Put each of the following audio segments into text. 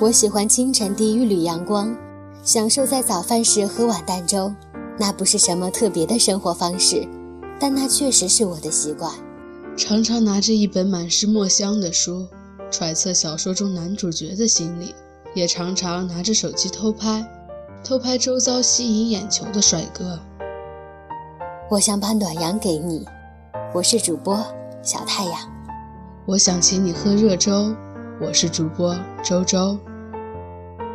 我喜欢清晨第一缕阳光，享受在早饭时喝碗蛋粥。那不是什么特别的生活方式，但那确实是我的习惯。常常拿着一本满是墨香的书，揣测小说中男主角的心理；也常常拿着手机偷拍，偷拍周遭吸引眼球的帅哥。我想把暖阳给你，我是主播小太阳。我想请你喝热粥，我是主播周周。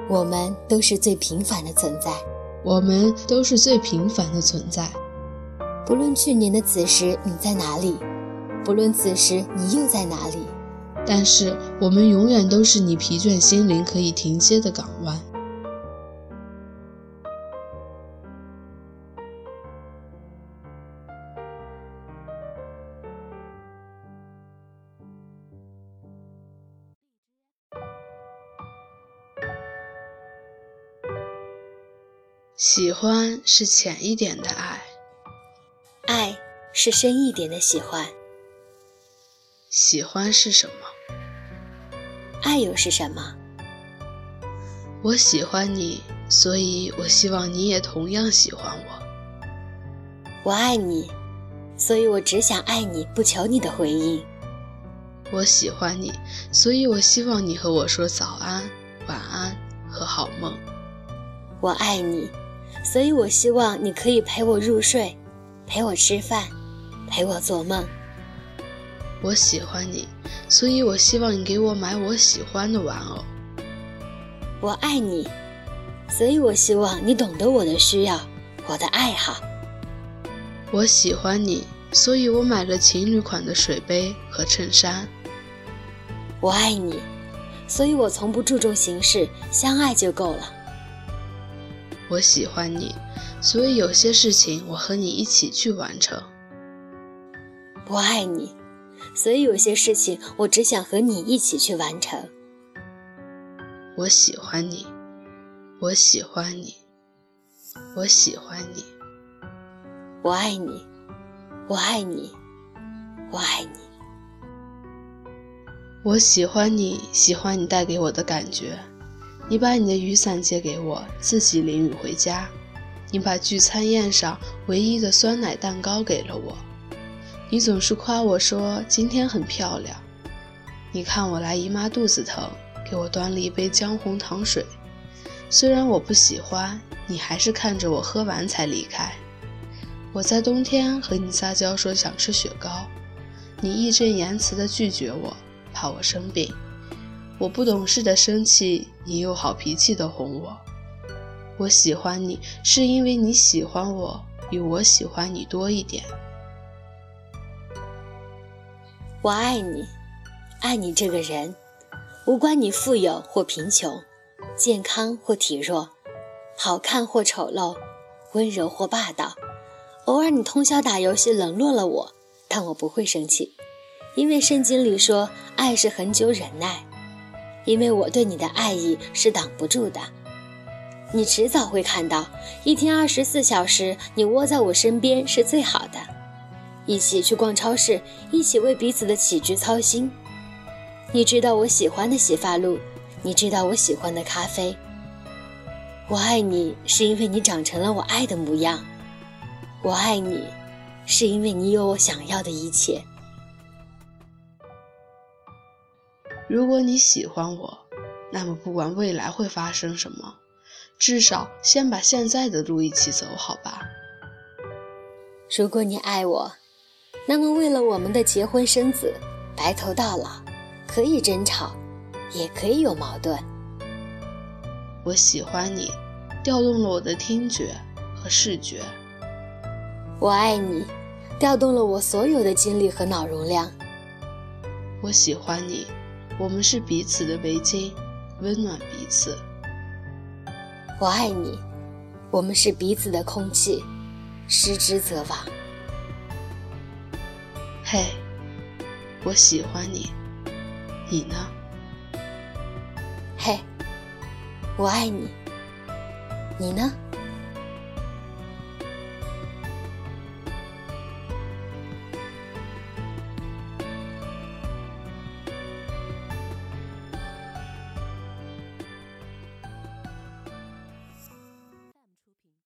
我们都是最平凡的存在。我们都是最平凡的存在。不论去年的此时你在哪里，不论此时你又在哪里，但是我们永远都是你疲倦心灵可以停歇的港湾。喜欢是浅一点的爱，爱是深一点的喜欢。喜欢是什么？爱又是什么？我喜欢你，所以我希望你也同样喜欢我。我爱你，所以我只想爱你，不求你的回应。我喜欢你，所以我希望你和我说早安、晚安和好梦。我爱你。所以我希望你可以陪我入睡，陪我吃饭，陪我做梦。我喜欢你，所以我希望你给我买我喜欢的玩偶。我爱你，所以我希望你懂得我的需要，我的爱好。我喜欢你，所以我买了情侣款的水杯和衬衫。我爱你，所以我从不注重形式，相爱就够了。我喜欢你，所以有些事情我和你一起去完成。我爱你，所以有些事情我只想和你一起去完成。我喜欢你，我喜欢你，我喜欢你。我爱你，我爱你，我爱你。我喜欢你，喜欢你带给我的感觉。你把你的雨伞借给我，自己淋雨回家。你把聚餐宴上唯一的酸奶蛋糕给了我。你总是夸我说今天很漂亮。你看我来姨妈肚子疼，给我端了一杯姜红糖水。虽然我不喜欢，你还是看着我喝完才离开。我在冬天和你撒娇说想吃雪糕，你义正言辞地拒绝我，怕我生病。我不懂事的生气，你又好脾气的哄我。我喜欢你，是因为你喜欢我，比我喜欢你多一点。我爱你，爱你这个人，无关你富有或贫穷，健康或体弱，好看或丑陋，温柔或霸道。偶尔你通宵打游戏冷落了我，但我不会生气，因为圣经里说，爱是恒久忍耐。因为我对你的爱意是挡不住的，你迟早会看到，一天二十四小时，你窝在我身边是最好的。一起去逛超市，一起为彼此的起居操心。你知道我喜欢的洗发露，你知道我喜欢的咖啡。我爱你，是因为你长成了我爱的模样。我爱你，是因为你有我想要的一切。如果你喜欢我，那么不管未来会发生什么，至少先把现在的路一起走好吧。如果你爱我，那么为了我们的结婚生子，白头到老，可以争吵，也可以有矛盾。我喜欢你，调动了我的听觉和视觉。我爱你，调动了我所有的精力和脑容量。我喜欢你。我们是彼此的围巾，温暖彼此。我爱你，我们是彼此的空气，失之则亡。嘿，我喜欢你，你呢？嘿，我爱你，你呢？